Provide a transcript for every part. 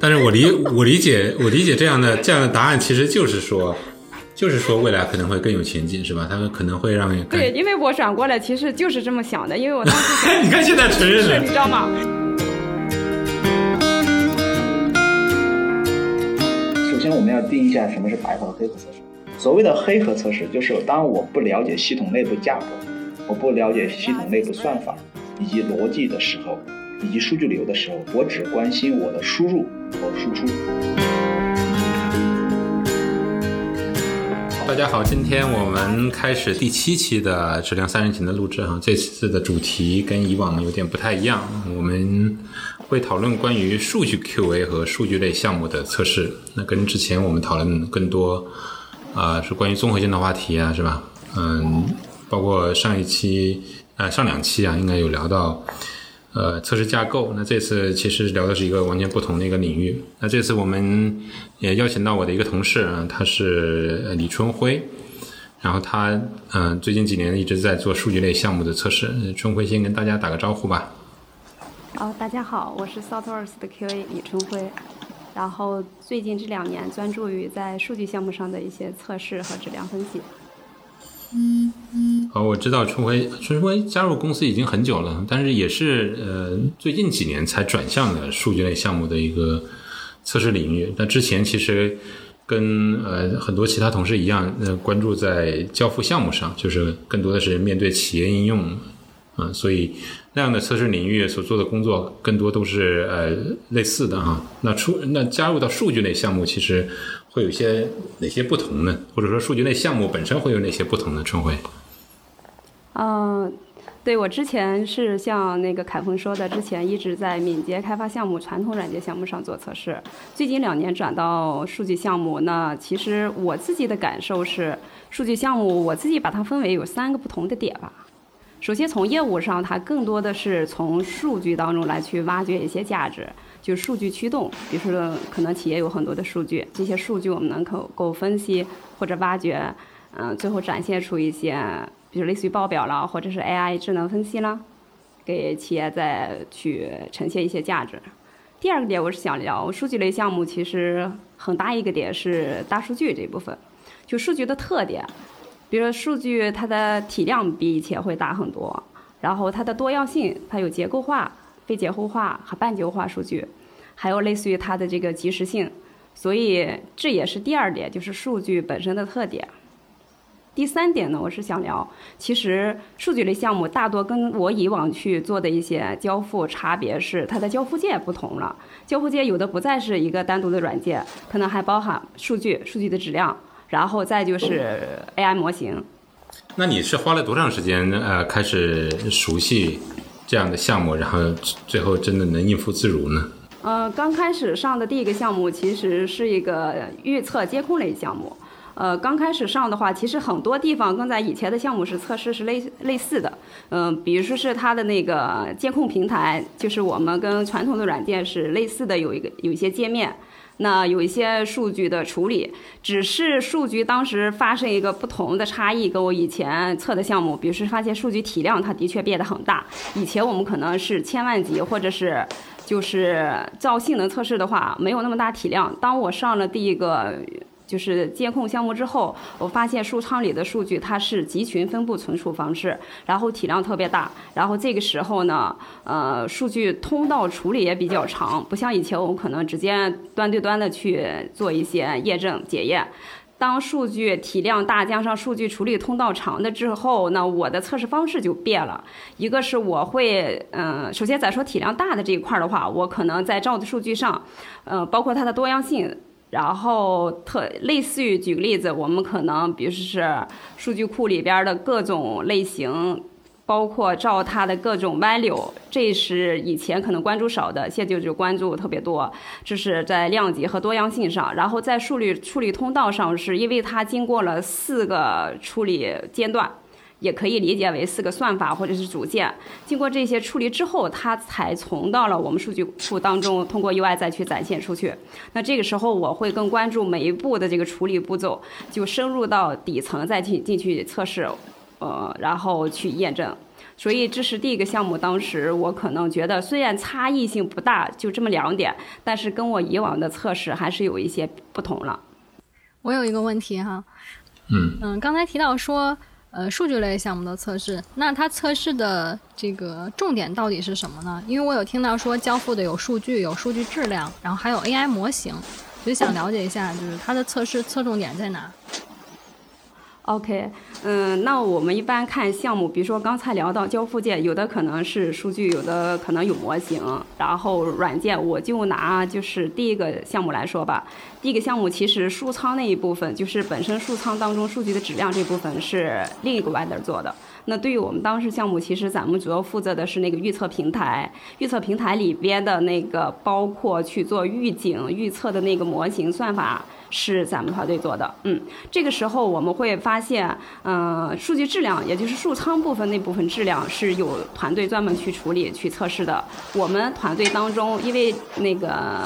但是我理我理解我理解这样的这样的答案，其实就是说，就是说未来可能会更有前景，是吧？他们可能会让对，因为我转过来其实就是这么想的，因为我当时 你看现在承认了，你知道吗？首先我们要定一下什么是白盒、黑盒测试。所谓的黑盒测试，就是当我不了解系统内部架构，我不了解系统内部算法以及逻辑的时候。以及数据流的时候，我只关心我的输入和输出。大家好，今天我们开始第七期的质量三人行的录制哈。这次的主题跟以往有点不太一样，我们会讨论关于数据 QA 和数据类项目的测试。那跟之前我们讨论更多啊，是关于综合性的话题啊，是吧？嗯，包括上一期啊，上两期啊，应该有聊到。呃，测试架构。那这次其实聊的是一个完全不同的一个领域。那这次我们也邀请到我的一个同事啊，他是李春辉，然后他嗯，最近几年一直在做数据类项目的测试。春辉先跟大家打个招呼吧。哦，大家好，我是 Salesforce 的 QA 李春辉，然后最近这两年专注于在数据项目上的一些测试和质量分析。嗯嗯，好，我知道春辉，春辉加入公司已经很久了，但是也是呃最近几年才转向的数据类项目的一个测试领域。那之前其实跟呃很多其他同事一样，呃关注在交付项目上，就是更多的是面对企业应用，嗯，所以那样的测试领域所做的工作更多都是呃类似的哈。那出那加入到数据类项目，其实。会有些哪些不同呢？或者说数据类项目本身会有哪些不同呢？春晖，嗯，对我之前是像那个凯峰说的，之前一直在敏捷开发项目、传统软件项目上做测试，最近两年转到数据项目。那其实我自己的感受是，数据项目我自己把它分为有三个不同的点吧。首先从业务上，它更多的是从数据当中来去挖掘一些价值。就数据驱动，比如说可能企业有很多的数据，这些数据我们能够够分析或者挖掘，嗯，最后展现出一些，比如类似于报表了，或者是 AI 智能分析了，给企业再去呈现一些价值。第二个点，我是想聊数据类项目，其实很大一个点是大数据这部分，就数据的特点，比如说数据它的体量比以前会大很多，然后它的多样性，它有结构化、非结构化和半结构化数据。还有类似于它的这个及时性，所以这也是第二点，就是数据本身的特点。第三点呢，我是想聊，其实数据类项目大多跟我以往去做的一些交付差别是，它的交付件不同了。交付件有的不再是一个单独的软件，可能还包含数据、数据的质量，然后再就是 AI 模型。那你是花了多长时间呃开始熟悉这样的项目，然后最后真的能应付自如呢？呃，刚开始上的第一个项目其实是一个预测监控类项目。呃，刚开始上的话，其实很多地方跟在以前的项目是测试是类类似的。嗯，比如说是它的那个监控平台，就是我们跟传统的软件是类似的，有一个有一些界面。那有一些数据的处理，只是数据当时发生一个不同的差异，跟我以前测的项目，比如说发现数据体量它的确变得很大。以前我们可能是千万级，或者是。就是照性能测试的话，没有那么大体量。当我上了第一个就是监控项目之后，我发现数仓里的数据它是集群分布存储方式，然后体量特别大。然后这个时候呢，呃，数据通道处理也比较长，不像以前我们可能直接端对端的去做一些验证检验。当数据体量大，加上数据处理通道长的之后，那我的测试方式就变了。一个是我会，嗯，首先咱说体量大的这一块的话，我可能在照的数据上，嗯，包括它的多样性，然后特类似于举个例子，我们可能比如说是数据库里边的各种类型。包括照它的各种弯流这是以前可能关注少的，现在就关注特别多。这是在量级和多样性上，然后在处理处理通道上，是因为它经过了四个处理阶段，也可以理解为四个算法或者是组件。经过这些处理之后，它才从到了我们数据库当中，通过 UI 再去展现出去。那这个时候我会更关注每一步的这个处理步骤，就深入到底层再进进去测试。呃，然后去验证，所以这是第一个项目，当时我可能觉得虽然差异性不大，就这么两点，但是跟我以往的测试还是有一些不同了。我有一个问题哈，嗯嗯，刚才提到说，呃，数据类项目的测试，那它测试的这个重点到底是什么呢？因为我有听到说交付的有数据、有数据质量，然后还有 AI 模型，所以想了解一下，就是它的测试侧重点在哪？OK，嗯，那我们一般看项目，比如说刚才聊到交付件，有的可能是数据，有的可能有模型，然后软件，我就拿就是第一个项目来说吧。第一个项目其实数仓那一部分，就是本身数仓当中数据的质量这部分是另一个 vendor 做的。那对于我们当时项目，其实咱们主要负责的是那个预测平台，预测平台里边的那个包括去做预警、预测的那个模型算法。是咱们团队做的，嗯，这个时候我们会发现，嗯、数据质量，也就是数仓部分那部分质量是有团队专门去处理、去测试的。我们团队当中，因为那个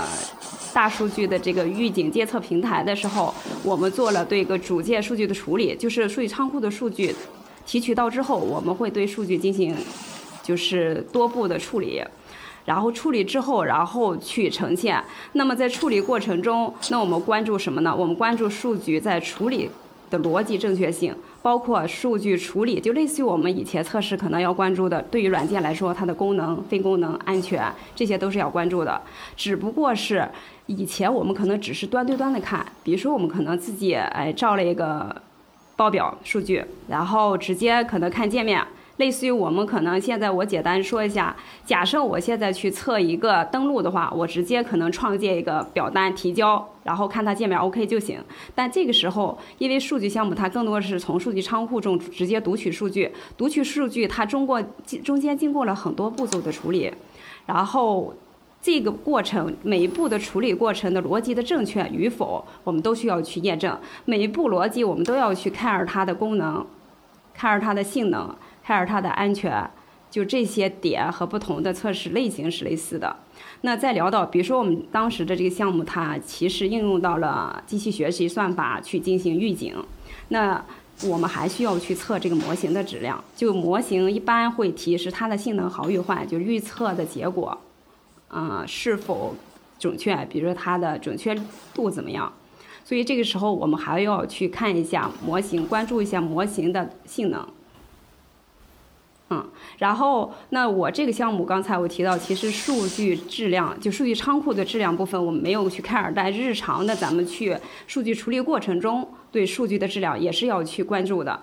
大数据的这个预警监测平台的时候，我们做了对个主件数据的处理，就是数据仓库的数据提取到之后，我们会对数据进行就是多步的处理。然后处理之后，然后去呈现。那么在处理过程中，那我们关注什么呢？我们关注数据在处理的逻辑正确性，包括数据处理，就类似于我们以前测试可能要关注的，对于软件来说，它的功能、非功能、安全，这些都是要关注的。只不过是以前我们可能只是端对端的看，比如说我们可能自己哎照了一个报表数据，然后直接可能看界面。类似于我们可能现在我简单说一下，假设我现在去测一个登录的话，我直接可能创建一个表单提交，然后看它界面 OK 就行。但这个时候，因为数据项目它更多是从数据仓库中直接读取数据，读取数据它中过中间经过了很多步骤的处理，然后这个过程每一步的处理过程的逻辑的正确与否，我们都需要去验证。每一步逻辑我们都要去看它的功能，看它的性能。还有它的安全，就这些点和不同的测试类型是类似的。那再聊到，比如说我们当时的这个项目，它其实应用到了机器学习算法去进行预警。那我们还需要去测这个模型的质量，就模型一般会提示它的性能好与坏，就预测的结果，啊，是否准确，比如说它的准确度怎么样。所以这个时候我们还要去看一下模型，关注一下模型的性能。嗯，然后那我这个项目刚才我提到，其实数据质量就数据仓库的质量部分我们没有去看，但日常的咱们去数据处理过程中，对数据的质量也是要去关注的。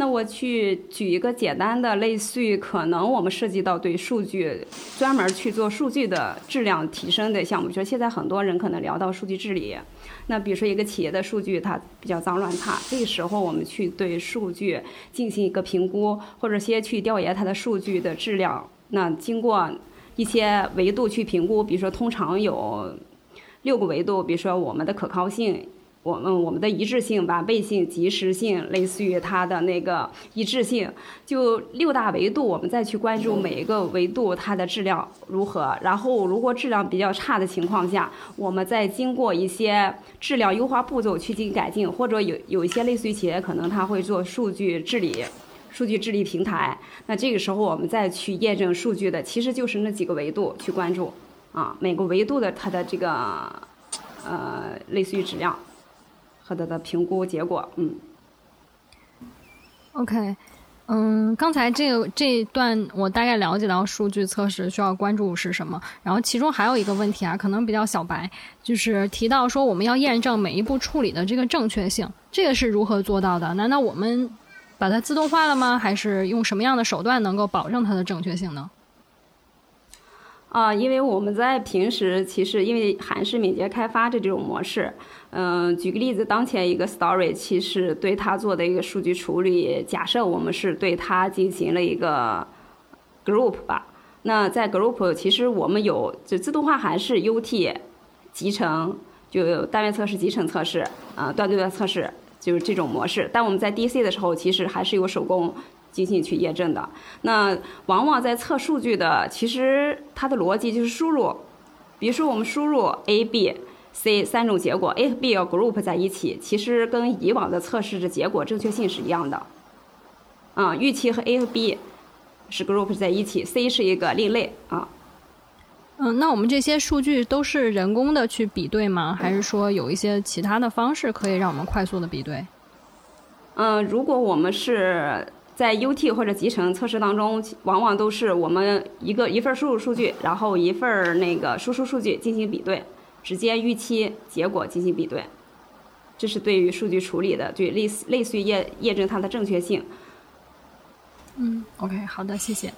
那我去举一个简单的，类似于可能我们涉及到对数据专门去做数据的质量提升的项目，就现在很多人可能聊到数据治理。那比如说一个企业的数据它比较脏乱差，这个时候我们去对数据进行一个评估，或者先去调研它的数据的质量。那经过一些维度去评估，比如说通常有六个维度，比如说我们的可靠性。我们我们的一致性、完备性、及时性，类似于它的那个一致性，就六大维度，我们再去关注每一个维度它的质量如何。然后，如果质量比较差的情况下，我们再经过一些质量优化步骤去进行改进，或者有有一些类似于企业可能它会做数据治理、数据治理平台，那这个时候我们再去验证数据的，其实就是那几个维度去关注啊，每个维度的它的这个呃类似于质量。和它的评估结果，嗯。OK，嗯，刚才这个这一段我大概了解到数据测试需要关注是什么，然后其中还有一个问题啊，可能比较小白，就是提到说我们要验证每一步处理的这个正确性，这个是如何做到的？难道我们把它自动化了吗？还是用什么样的手段能够保证它的正确性呢？啊，因为我们在平时其实因为韩式敏捷开发的这种模式，嗯，举个例子，当前一个 story 其实对它做的一个数据处理，假设我们是对它进行了一个 group 吧，那在 group 其实我们有就自动化函式 UT 集成，就单元测试、集成测试，啊，端对端测试，就是这种模式。但我们在 DC 的时候，其实还是有手工。进行去验证的，那往往在测数据的，其实它的逻辑就是输入，比如说我们输入 A、B、C 三种结果，A 和 B 要 group 在一起，其实跟以往的测试的结果正确性是一样的。啊、嗯，预期和 A 和 B 是 group 在一起，C 是一个另类啊。嗯，那我们这些数据都是人工的去比对吗？还是说有一些其他的方式可以让我们快速的比对？嗯，如果我们是在 UT 或者集成测试当中，往往都是我们一个一份输入数据，然后一份那个输出数据进行比对，直接预期结果进行比对。这是对于数据处理的，对类似类似于验验证它的正确性。嗯，OK，好的，谢谢。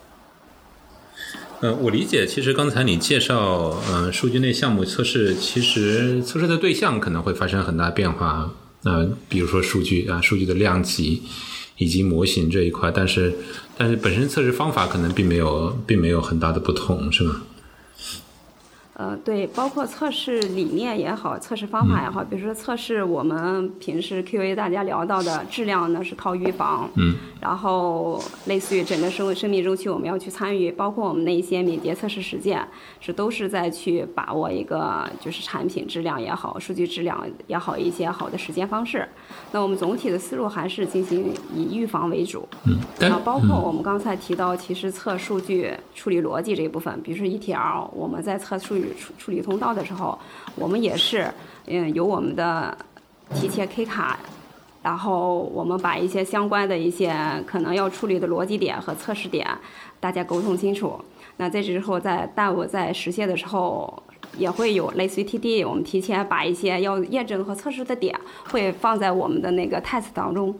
呃，我理解，其实刚才你介绍，呃，数据类项目测试，其实测试的对象可能会发生很大变化。那比如说数据啊，数据的量级以及模型这一块，但是但是本身测试方法可能并没有并没有很大的不同，是吗？呃，对，包括测试理念也好，测试方法也好，比如说测试我们平时 QA 大家聊到的质量呢，是靠预防，嗯，然后类似于整个生生命周期我们要去参与，包括我们的一些敏捷测试实践，是都是在去把握一个就是产品质量也好，数据质量也好一些好的实践方式。那我们总体的思路还是进行以预防为主，嗯，然后包括我们刚才提到，其实测数据处理逻辑这一部分，比如说 ETL，我们在测数据。处处理通道的时候，我们也是，嗯，有我们的提前 K 卡，然后我们把一些相关的一些可能要处理的逻辑点和测试点，大家沟通清楚。那在这之后，在大我在实现的时候，也会有类似于 TD，我们提前把一些要验证和测试的点，会放在我们的那个 test 当中。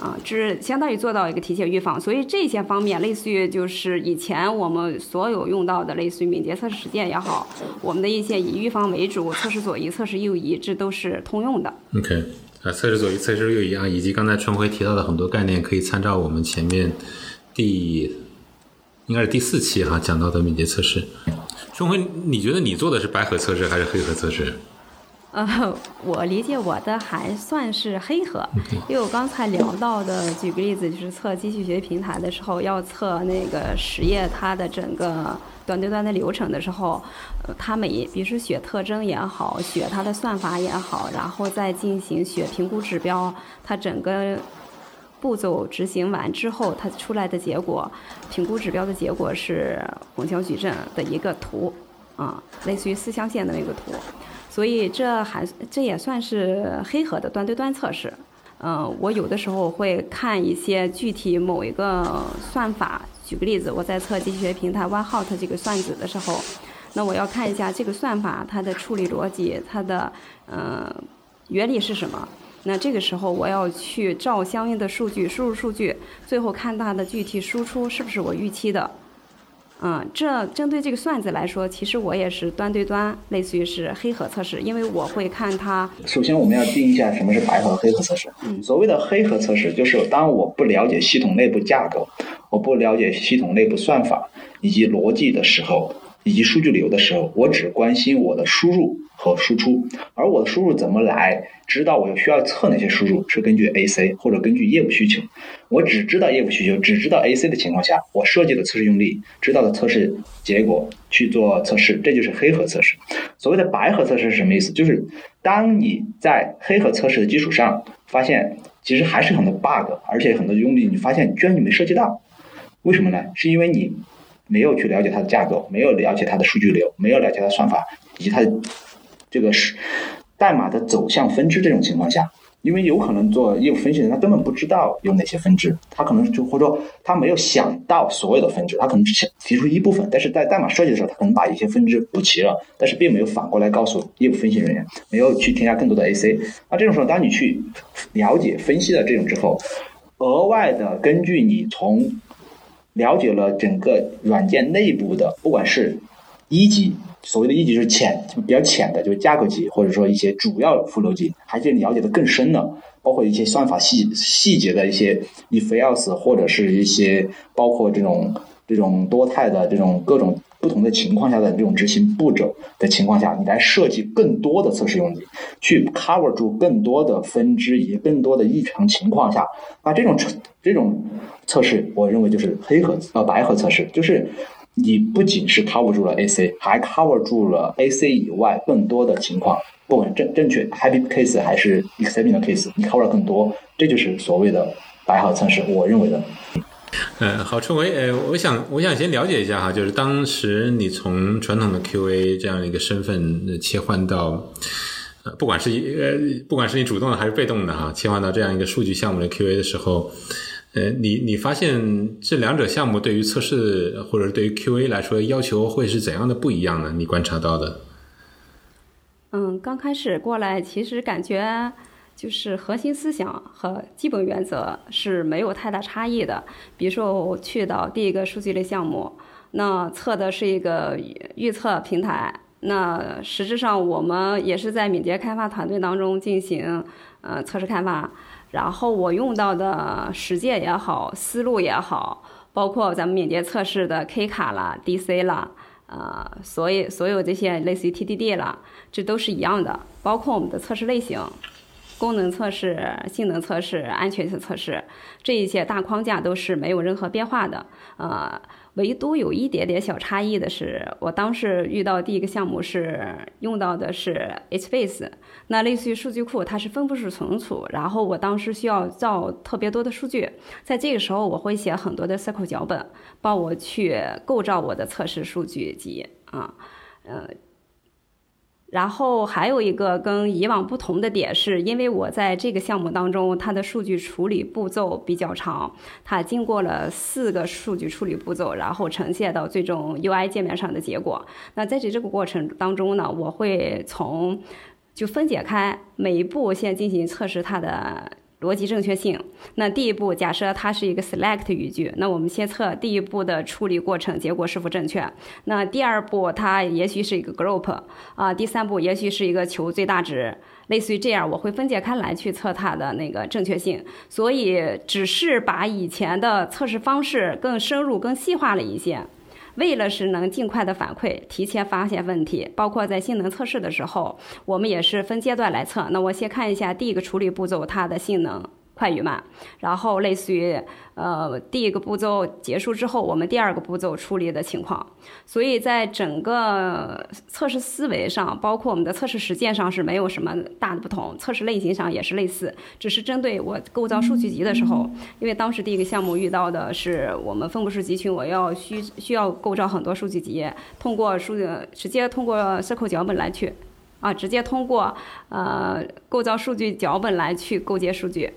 啊，就是相当于做到一个提前预防，所以这些方面类似于就是以前我们所有用到的类似于敏捷测试实践也好，我们的一些以预防为主，测试左移、测试右移，这都是通用的。OK，啊，测试左移、测试右移啊，以及刚才春晖提到的很多概念，可以参照我们前面第应该是第四期哈讲到的敏捷测试。春晖，你觉得你做的是白盒测试还是黑盒测试？呃，我理解我的还算是黑盒，因为我刚才聊到的，举个例子，就是测机器学习平台的时候，要测那个实验它的整个端对端的流程的时候，呃，它每，比如说学特征也好，学它的算法也好，然后再进行学评估指标，它整个步骤执行完之后，它出来的结果，评估指标的结果是混淆矩阵的一个图，啊，类似于四象限的那个图。所以这还这也算是黑盒的端对端测试。嗯，我有的时候会看一些具体某一个算法。举个例子，我在测机器学习平台 OneHot 这个算子的时候，那我要看一下这个算法它的处理逻辑，它的嗯原理是什么。那这个时候我要去照相应的数据输入数据，最后看它的具体输出是不是我预期的。嗯，这针对这个算子来说，其实我也是端对端，类似于是黑盒测试，因为我会看它。首先，我们要定一下什么是白盒、黑盒测试。所谓的黑盒测试，就是当我不了解系统内部架构，我不了解系统内部算法以及逻辑的时候。以及数据流的时候，我只关心我的输入和输出，而我的输入怎么来，知道我需要测哪些输入，是根据 AC 或者根据业务需求。我只知道业务需求，只知道 AC 的情况下，我设计的测试用例，知道的测试结果去做测试，这就是黑盒测试。所谓的白盒测试是什么意思？就是当你在黑盒测试的基础上，发现其实还是很多 bug，而且很多用例你发现居然你没涉及到，为什么呢？是因为你。没有去了解它的架构，没有了解它的数据流，没有了解它的算法，以及它的这个是代码的走向分支。这种情况下，因为有可能做业务分析的人，他根本不知道有哪些分支，他可能就或者说他没有想到所有的分支，他可能只想提出一部分，但是在代码设计的时候，他可能把一些分支补齐了，但是并没有反过来告诉业务分析人员，没有去添加更多的 AC。那这种时候，当你去了解分析了这种之后，额外的根据你从了解了整个软件内部的，不管是一级，所谓的一级就是浅，比较浅的，就是架构级，或者说一些主要副逻辑，还是了解的更深的，包括一些算法细细节的一些 if else，或者是一些包括这种这种多态的这种各种不同的情况下的这种执行步骤的情况下，你来设计更多的测试用例，去 cover 住更多的分支以及更多的异常情况下，那这种这种。测试，我认为就是黑盒呃白盒测试，就是你不仅是 cover 住了 AC，还 cover 住了 AC 以外更多的情况，不管正正确 happy case 还是 exception 的 case，你 cover 了更多，这就是所谓的白盒测试。我认为的。嗯，好，春维，呃，我想我想先了解一下哈，就是当时你从传统的 QA 这样一个身份切换到，呃，不管是呃，不管是你主动的还是被动的哈，切换到这样一个数据项目的 QA 的时候，呃，你你发现这两者项目对于测试或者对于 QA 来说要求会是怎样的不一样呢？你观察到的？嗯，刚开始过来，其实感觉。就是核心思想和基本原则是没有太大差异的。比如说，我去到第一个数据类项目，那测的是一个预测平台。那实质上，我们也是在敏捷开发团队当中进行呃测试开发。然后我用到的实践也好，思路也好，包括咱们敏捷测试的 K 卡啦、DC 啦，呃，所以所有这些类似于 TDD 啦，这都是一样的。包括我们的测试类型。功能测试、性能测试、安全性测试，这一些大框架都是没有任何变化的。呃，唯独有一点点小差异的是，我当时遇到第一个项目是用到的是 HBase，那类似于数据库，它是分布式存储。然后我当时需要造特别多的数据，在这个时候我会写很多的 SQL 脚本，帮我去构造我的测试数据集啊，呃。然后还有一个跟以往不同的点是，因为我在这个项目当中，它的数据处理步骤比较长，它经过了四个数据处理步骤，然后呈现到最终 UI 界面上的结果。那在这这个过程当中呢，我会从就分解开每一步，先进行测试它的。逻辑正确性。那第一步，假设它是一个 select 语句，那我们先测第一步的处理过程结果是否正确。那第二步，它也许是一个 group 啊，第三步也许是一个求最大值，类似于这样，我会分解开来去测它的那个正确性。所以，只是把以前的测试方式更深入、更细化了一些。为了是能尽快的反馈，提前发现问题，包括在性能测试的时候，我们也是分阶段来测。那我先看一下第一个处理步骤它的性能。快与慢，然后类似于呃第一个步骤结束之后，我们第二个步骤处理的情况。所以在整个测试思维上，包括我们的测试实践上是没有什么大的不同，测试类型上也是类似，只是针对我构造数据集的时候，因为当时第一个项目遇到的是我们分布式集群，我要需需要构造很多数据集，通过数据直接通过 SQL 脚本来去啊，直接通过呃构造数据脚本来去构建数据。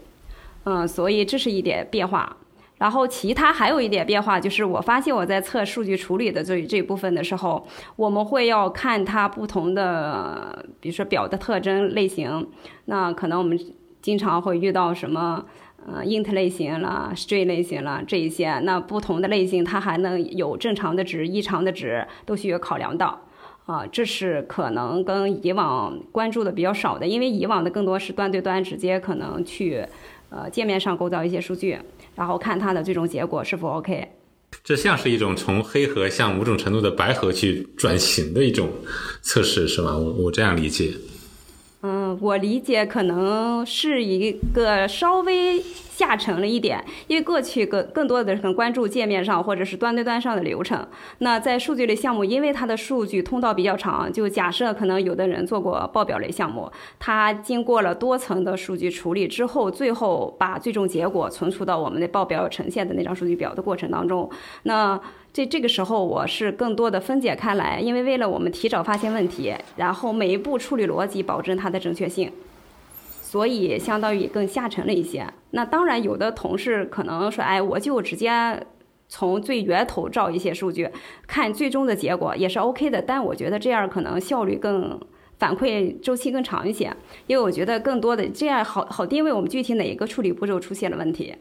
嗯，所以这是一点变化。然后其他还有一点变化，就是我发现我在测数据处理的这这部分的时候，我们会要看它不同的，比如说表的特征类型。那可能我们经常会遇到什么，呃，int 类型啦，string 类型啦这一些。那不同的类型它还能有正常的值、异常的值，都需要考量到。啊，这是可能跟以往关注的比较少的，因为以往的更多是端对端直接可能去。呃，界面上构造一些数据，然后看它的最终结果是否 OK。这像是一种从黑盒向某种程度的白盒去转型的一种测试，是吗？我我这样理解。嗯，我理解可能是一个稍微。下沉了一点，因为过去更更多的很关注界面上或者是端对端上的流程。那在数据类项目，因为它的数据通道比较长，就假设可能有的人做过报表类项目，它经过了多层的数据处理之后，最后把最终结果存储到我们的报表呈现的那张数据表的过程当中。那这这个时候，我是更多的分解开来，因为为了我们提早发现问题，然后每一步处理逻辑保证它的正确确性。所以相当于更下沉了一些。那当然，有的同事可能说：“哎，我就直接从最源头照一些数据，看最终的结果也是 OK 的。”但我觉得这样可能效率更反馈周期更长一些，因为我觉得更多的这样好好定位我们具体哪一个处理步骤出现了问题。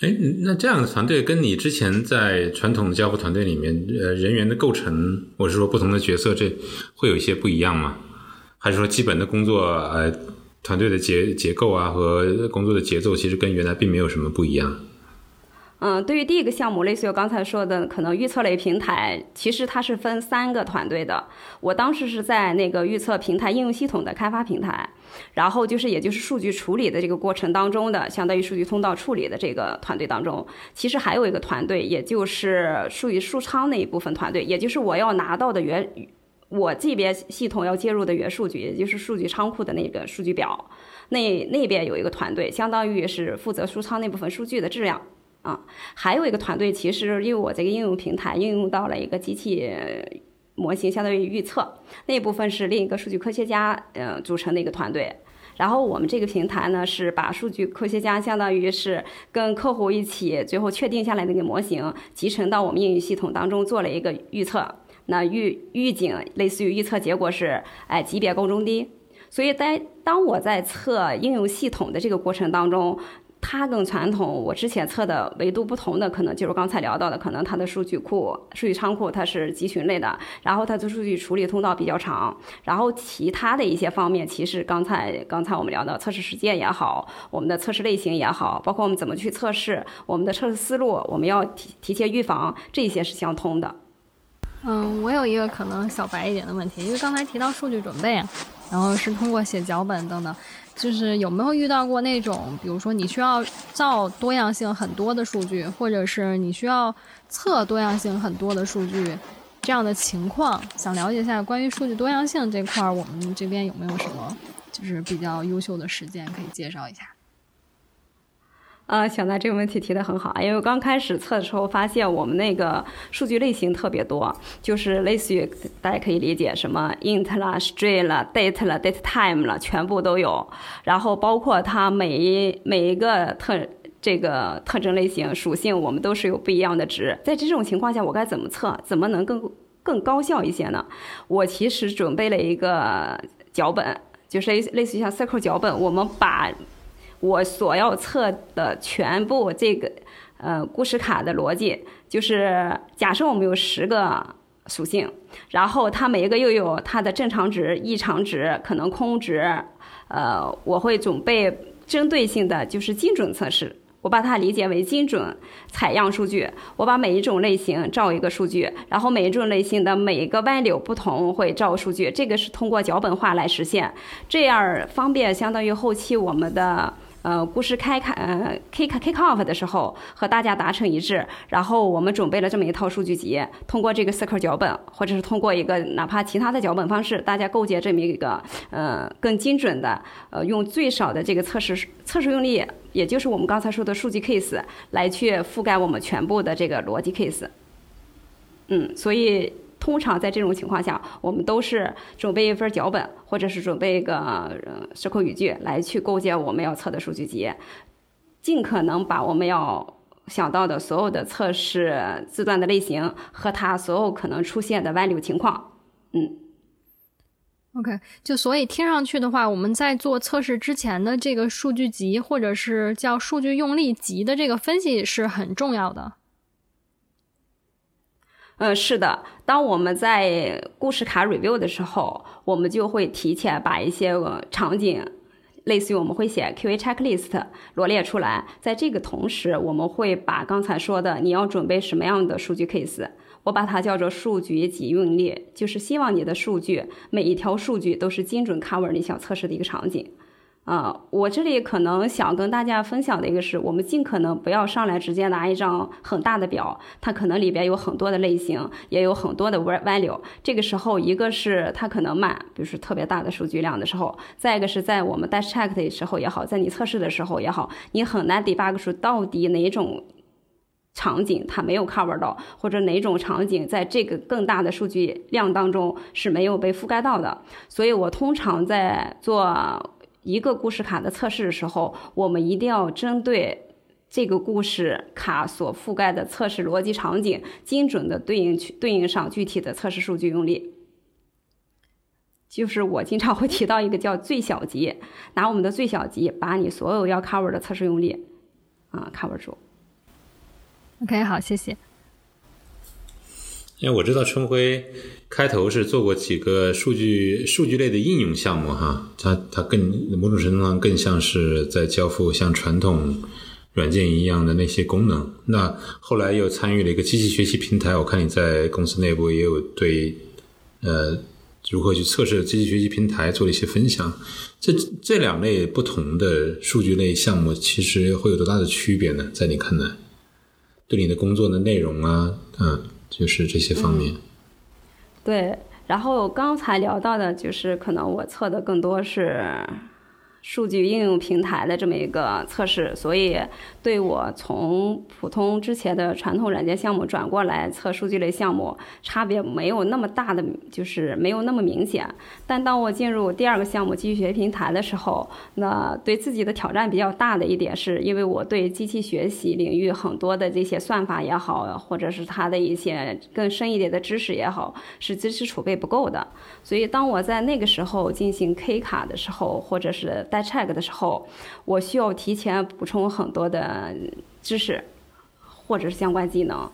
哎，那这样的团队跟你之前在传统的交付团队里面，呃，人员的构成，我是说不同的角色，这会有一些不一样吗？还是说基本的工作，呃，团队的结结构啊和工作的节奏，其实跟原来并没有什么不一样。嗯，对于第一个项目，类似于我刚才说的，可能预测类平台，其实它是分三个团队的。我当时是在那个预测平台应用系统的开发平台，然后就是也就是数据处理的这个过程当中的，相当于数据通道处理的这个团队当中，其实还有一个团队，也就是数据数仓那一部分团队，也就是我要拿到的原。我这边系统要接入的原数据，也就是数据仓库的那个数据表，那那边有一个团队，相当于是负责数仓那部分数据的质量。啊。还有一个团队，其实因为我这个应用平台应用到了一个机器模型，相当于预测那部分是另一个数据科学家呃组成的一个团队。然后我们这个平台呢，是把数据科学家相当于是跟客户一起，最后确定下来那个模型，集成到我们应用系统当中做了一个预测。那预预警类似于预测结果是，哎，级别高中低。所以在当我在测应用系统的这个过程当中。它跟传统我之前测的维度不同的，可能就是刚才聊到的，可能它的数据库、数据仓库它是集群类的，然后它的数据处理通道比较长，然后其他的一些方面，其实刚才刚才我们聊的测试实践也好，我们的测试类型也好，包括我们怎么去测试，我们的测试思路，我们要提提前预防，这些是相通的。嗯，我有一个可能小白一点的问题，因为刚才提到数据准备，然后是通过写脚本等等。就是有没有遇到过那种，比如说你需要造多样性很多的数据，或者是你需要测多样性很多的数据这样的情况？想了解一下关于数据多样性这块，我们这边有没有什么就是比较优秀的实践可以介绍一下？啊，小娜这个问题提的很好，因为刚开始测的时候发现我们那个数据类型特别多，就是类似于大家可以理解什么 int 啦、string 啦、date 啦、date time 了，全部都有。然后包括它每一每一个特这个特征类型属性，我们都是有不一样的值。在这种情况下，我该怎么测？怎么能更更高效一些呢？我其实准备了一个脚本，就是类似于像 circle 脚本，我们把。我所要测的全部这个呃故事卡的逻辑，就是假设我们有十个属性，然后它每一个又有它的正常值、异常值、可能空值，呃，我会准备针对性的就是精准测试。我把它理解为精准采样数据，我把每一种类型照一个数据，然后每一种类型的每一个 value 不同会照数据，这个是通过脚本化来实现，这样方便相当于后期我们的。呃，故事开开呃 kick kick off 的时候和大家达成一致，然后我们准备了这么一套数据集，通过这个 circle 脚本，或者是通过一个哪怕其他的脚本方式，大家构建这么一个呃更精准的呃用最少的这个测试测试用力，也就是我们刚才说的数据 case 来去覆盖我们全部的这个逻辑 case。嗯，所以。通常在这种情况下，我们都是准备一份脚本，或者是准备一个时空语句来去构建我们要测的数据集，尽可能把我们要想到的所有的测试字段的类型和它所有可能出现的歪扭情况，嗯，OK，就所以听上去的话，我们在做测试之前的这个数据集，或者是叫数据用力集的这个分析是很重要的。嗯，是的。当我们在故事卡 review 的时候，我们就会提前把一些场景，类似于我们会写 QA checklist 罗列出来。在这个同时，我们会把刚才说的你要准备什么样的数据 case，我把它叫做数据集运列，就是希望你的数据每一条数据都是精准 cover 你想测试的一个场景。啊，我这里可能想跟大家分享的一个是，我们尽可能不要上来直接拿一张很大的表，它可能里边有很多的类型，也有很多的 value。这个时候，一个是它可能慢，比如说特别大的数据量的时候；再一个是在我们 dash check 的时候也好，在你测试的时候也好，你很难 debug 出到底哪种场景它没有 cover 到，或者哪种场景在这个更大的数据量当中是没有被覆盖到的。所以我通常在做。一个故事卡的测试的时候，我们一定要针对这个故事卡所覆盖的测试逻辑场景，精准的对应去对应上具体的测试数据用例。就是我经常会提到一个叫最小级，拿我们的最小级，把你所有要 cover 的测试用例啊 cover 住。OK，好，谢谢。因为我知道春晖开头是做过几个数据数据类的应用项目哈，它它更某种程度上更像是在交付像传统软件一样的那些功能。那后来又参与了一个机器学习平台，我看你在公司内部也有对呃如何去测试机器学习平台做了一些分享。这这两类不同的数据类项目，其实会有多大的区别呢？在你看来，对你的工作的内容啊，嗯。就是这些方面，对。然后刚才聊到的，就是可能我测的更多是数据应用平台的这么一个测试，所以对我从普通之前的传统软件项目转过来测数据类项目，差别没有那么大的，就是没有那么明显。但当我进入第二个项目机器学习平台的时候，那对自己的挑战比较大的一点，是因为我对机器学习领域很多的这些算法也好，或者是它的一些更深一点的知识也好，是知识储备不够的。所以当我在那个时候进行 K 卡的时候，或者是带在 check 的时候，我需要提前补充很多的知识，或者是相关技能。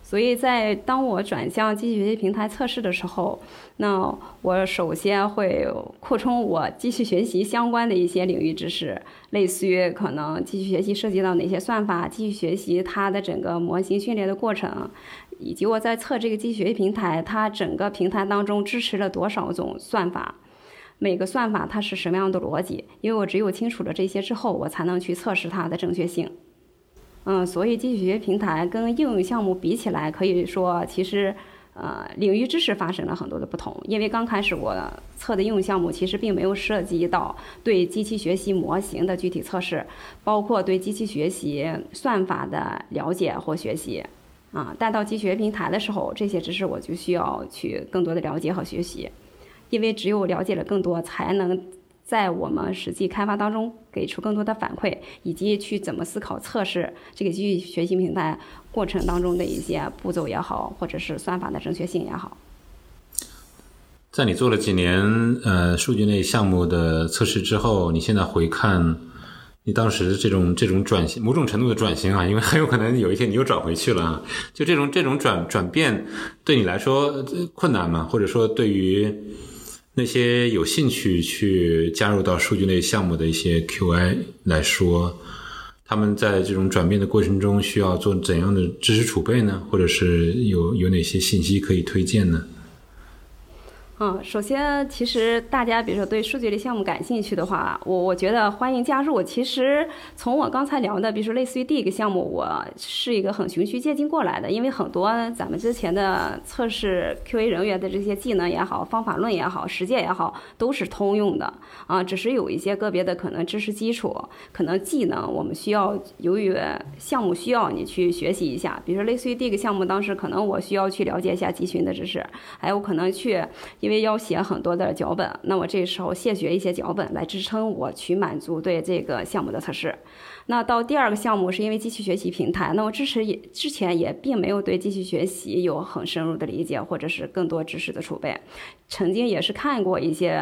所以在当我转向机器学习平台测试的时候，那我首先会扩充我机器学习相关的一些领域知识，类似于可能机器学习涉及到哪些算法，机器学习它的整个模型训练的过程，以及我在测这个机器学习平台，它整个平台当中支持了多少种算法。每个算法它是什么样的逻辑？因为我只有清楚了这些之后，我才能去测试它的正确性。嗯，所以机器学习平台跟应用项目比起来，可以说其实呃领域知识发生了很多的不同。因为刚开始我测的应用项目其实并没有涉及到对机器学习模型的具体测试，包括对机器学习算法的了解或学习。啊，但到机器学习平台的时候，这些知识我就需要去更多的了解和学习。因为只有了解了更多，才能在我们实际开发当中给出更多的反馈，以及去怎么思考测试这个机器学习平台过程当中的一些步骤也好，或者是算法的正确性也好。在你做了几年呃数据类项目的测试之后，你现在回看你当时这种这种转型，某种程度的转型啊，因为很有可能有一天你又转回去了啊，就这种这种转转变对你来说困难吗？或者说对于那些有兴趣去加入到数据类项目的一些 QI 来说，他们在这种转变的过程中需要做怎样的知识储备呢？或者是有有哪些信息可以推荐呢？嗯，首先，其实大家比如说对数据类项目感兴趣的话，我我觉得欢迎加入。其实从我刚才聊的，比如说类似于第一个项目，我是一个很循序渐进过来的，因为很多咱们之前的测试 QA 人员的这些技能也好、方法论也好、实践也好，都是通用的啊，只是有一些个别的可能知识基础、可能技能，我们需要由于项目需要你去学习一下。比如说类似于第一个项目，当时可能我需要去了解一下集群的知识，还有可能去。因为要写很多的脚本，那我这时候现学一些脚本来支撑我去满足对这个项目的测试。那到第二个项目是因为机器学习平台，那我支持也之前也并没有对机器学习有很深入的理解，或者是更多知识的储备。曾经也是看过一些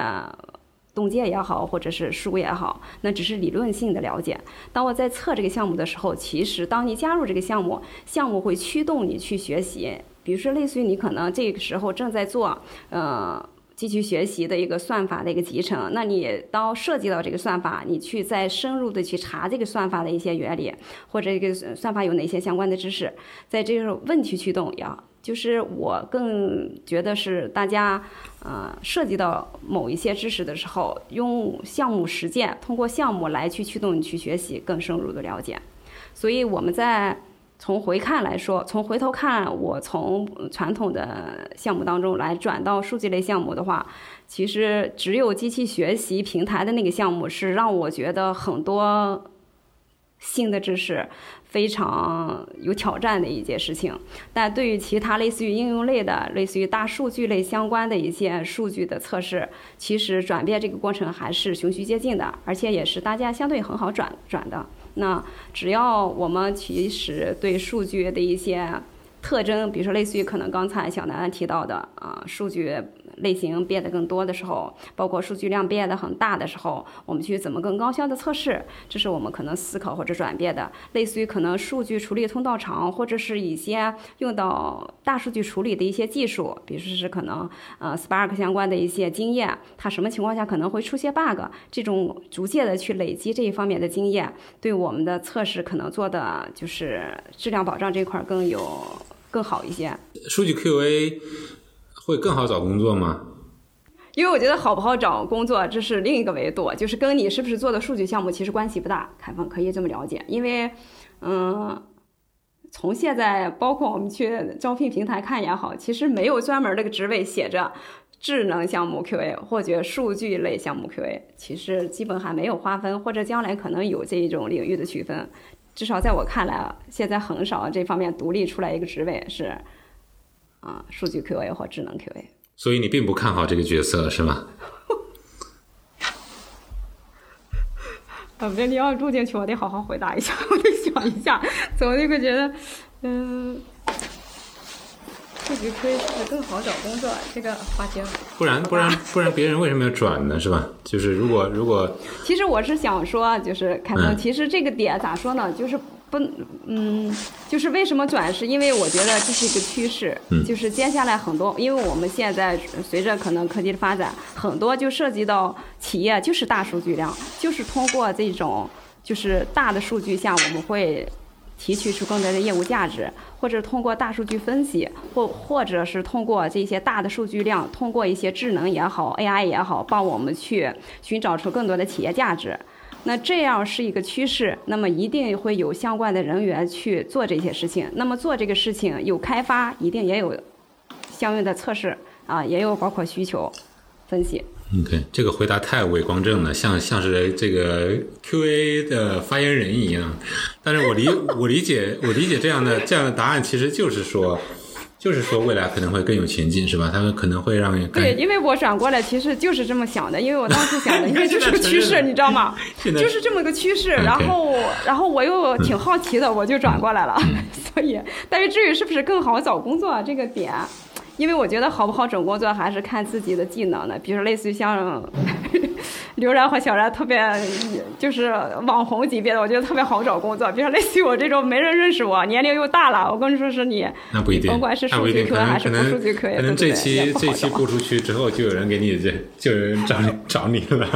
洞见也好，或者是书也好，那只是理论性的了解。当我在测这个项目的时候，其实当你加入这个项目，项目会驱动你去学习。比如说，类似于你可能这个时候正在做，呃，机器学习的一个算法的一个集成，那你当涉及到这个算法，你去再深入的去查这个算法的一些原理，或者一个算法有哪些相关的知识，在这个问题驱动呀，就是我更觉得是大家，呃，涉及到某一些知识的时候，用项目实践，通过项目来去驱动你去学习更深入的了解，所以我们在。从回看来说，从回头看，我从传统的项目当中来转到数据类项目的话，其实只有机器学习平台的那个项目是让我觉得很多新的知识非常有挑战的一件事情。但对于其他类似于应用类的、类似于大数据类相关的一些数据的测试，其实转变这个过程还是循序渐进的，而且也是大家相对很好转转的。那只要我们其实对数据的一些特征，比如说类似于可能刚才小南提到的啊，数据。类型变得更多的时候，包括数据量变得很大的时候，我们去怎么更高效的测试？这是我们可能思考或者转变的。类似于可能数据处理通道长，或者是一些用到大数据处理的一些技术，比如说是可能呃 Spark 相关的一些经验，它什么情况下可能会出现 bug？这种逐渐的去累积这一方面的经验，对我们的测试可能做的就是质量保障这块更有更好一些。数据 QA。会更好找工作吗？因为我觉得好不好找工作，这是另一个维度，就是跟你是不是做的数据项目其实关系不大。凯峰可以这么了解，因为，嗯，从现在包括我们去招聘平台看也好，其实没有专门那个职位写着。智能项目 QA 或者数据类项目 QA，其实基本还没有划分，或者将来可能有这一种领域的区分。至少在我看来啊，现在很少这方面独立出来一个职位是啊，数据 QA 或智能 QA。所以你并不看好这个角色是吗？啊，别，你要录进去，我得好好回答一下，我得想一下，怎么就会觉得，嗯，数据 QA 是不是更好找工作？这个话题。不然不然不然，别人为什么要转呢？是吧？就是如果如果，其实我是想说，就是凯峰，嗯其实这个点咋说呢？就是不，嗯，就是为什么转？是因为我觉得这是一个趋势，嗯就是接下来很多，因为我们现在随着可能科技的发展，很多就涉及到企业就是大数据量，就是通过这种就是大的数据下，我们会。提取出更多的业务价值，或者通过大数据分析，或或者是通过这些大的数据量，通过一些智能也好，AI 也好，帮我们去寻找出更多的企业价值。那这样是一个趋势，那么一定会有相关的人员去做这些事情。那么做这个事情有开发，一定也有相应的测试啊，也有包括需求分析。OK，这个回答太伪光正了，像像是这个 QA 的发言人一样。但是我理我理解我理解这样的这样的答案，其实就是说，就是说未来可能会更有前景，是吧？他们可能会让人对，因为我转过来其实就是这么想的，因为我当时想的，因为就是个趋势，你知道吗？就是这么个趋势，然后然后我又挺好奇的，我就转过来了。所以，但是至于是不是更好找工作这个点，因为我觉得好不好找工作还是看自己的技能的，比如类似于像刘然和小然特别就是网红级别的，我觉得特别好找工作。比如说类似于我这种没人认识我，年龄又大了，我跟你说是你，那不一定，甭管是那不一定，数据可 QA 能还是不可能数据 QA，可能这期这期播出去之后，就有人给你这就有人找你 找你了。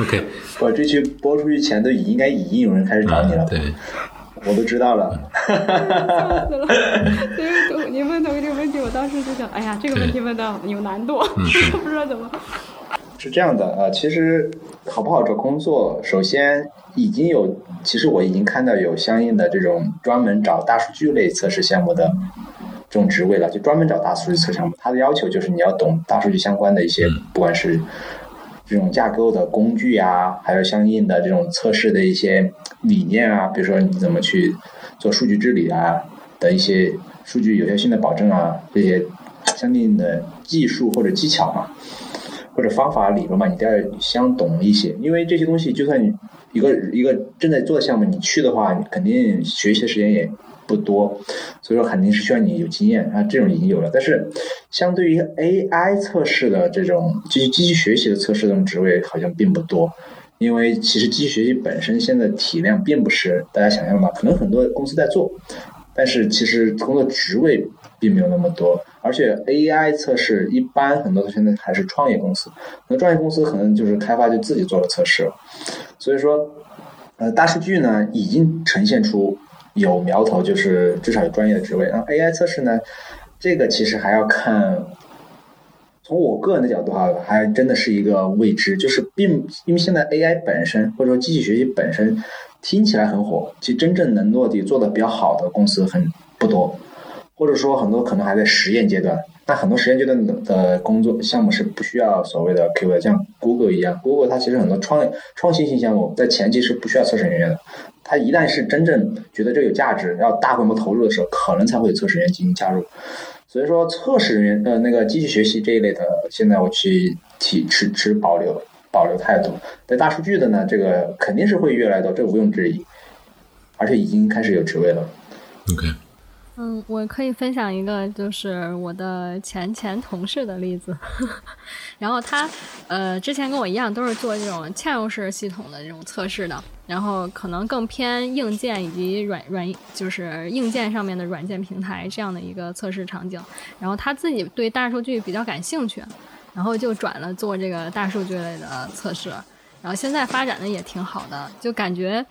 OK，我这期播出去前都已应该已经有人开始找你了，啊对，我都知道了。笑死了！所以你问到这个问题，我当时就想，哎呀，这个问题问的有难度，不知道怎么。是这样的，呃，其实好不好找工作，首先已经有，其实我已经看到有相应的这种专门找大数据类测试项目的这种职位了，就专门找大数据测项目，它的要求就是你要懂大数据相关的一些，不管是这种架构的工具啊，还有相应的这种测试的一些理念啊，比如说你怎么去做数据治理啊的一些数据有效性的保证啊，这些相应的技术或者技巧嘛。或者方法理论嘛，你都要相懂一些，因为这些东西，就算一个一个正在做的项目，你去的话，你肯定学习的时间也不多，所以说肯定是需要你有经验啊，这种已经有了。但是相对于 AI 测试的这种机机器学习的测试这种职位，好像并不多。因为其实机器学习本身现在体量并不是大家想象的嘛，可能很多公司在做，但是其实工作职位并没有那么多。而且 AI 测试一般很多现在还是创业公司，那创业公司可能就是开发就自己做了测试了，所以说，呃，大数据呢已经呈现出有苗头，就是至少有专业的职位。然后 AI 测试呢，这个其实还要看，从我个人的角度哈，还真的是一个未知，就是并因为现在 AI 本身或者说机器学习本身听起来很火，其实真正能落地做的比较好的公司很不多。或者说很多可能还在实验阶段，那很多实验阶段的的工作项目是不需要所谓的 QA，像 Google 一样，Google 它其实很多创创新性项目在前期是不需要测试人员的，它一旦是真正觉得这有价值，要大规模投入的时候，可能才会有测试人员进行加入。所以说，测试人员呃那个机器学习这一类的，现在我去提持持保留保留态度。在大数据的呢，这个肯定是会越来越多，这毋庸置疑，而且已经开始有职位了。OK，嗯，我可以分享一个，就是我的前前同事的例子。然后他呃之前跟我一样，都是做这种嵌入式系统的这种测试的，然后可能更偏硬件以及软软就是硬件上面的软件平台这样的一个测试场景。然后他自己对大数据比较感兴趣，然后就转了做这个大数据类的测试。然后现在发展的也挺好的，就感觉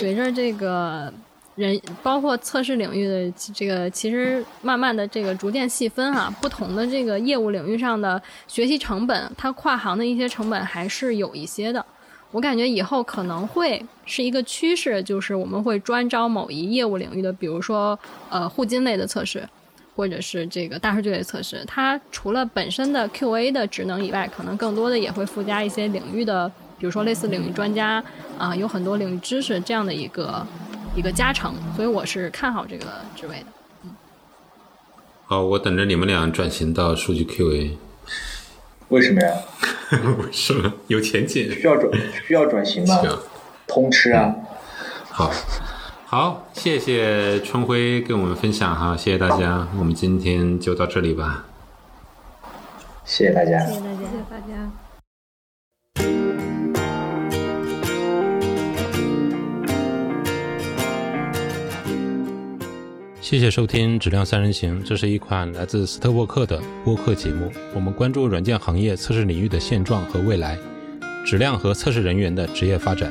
随着这个。人包括测试领域的这个，其实慢慢的这个逐渐细分哈、不同的这个业务领域上的学习成本，它跨行的一些成本还是有一些的。我感觉以后可能会是一个趋势，就是我们会专招某一业务领域的，比如说呃互金类的测试，或者是这个大数据类测试，它除了本身的 QA 的职能以外，可能更多的也会附加一些领域的，比如说类似领域专家啊，有很多领域知识这样的一个一个加成，所以我是看好这个职位的。嗯好，我等着你们俩转型到数据 QA。为什么呀？为什么有前景？需要转需要转型吗？通吃啊！好。好，谢谢春晖跟我们分享哈，谢谢大家，我们今天就到这里吧。谢谢大家，谢谢大家，谢谢大家。谢谢收听《质量三人行》，这是一款来自斯特沃克的播客节目。我们关注软件行业测试领域的现状和未来，质量和测试人员的职业发展。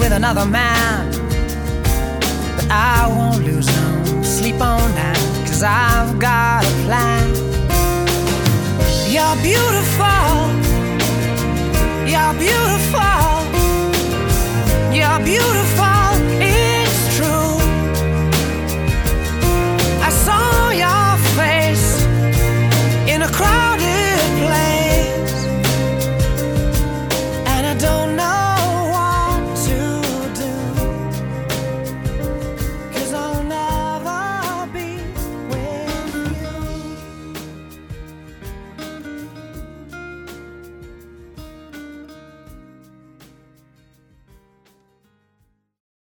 with another man. But I won't lose no sleep on that, cause I've got a plan. You're beautiful. You're beautiful. You're beautiful.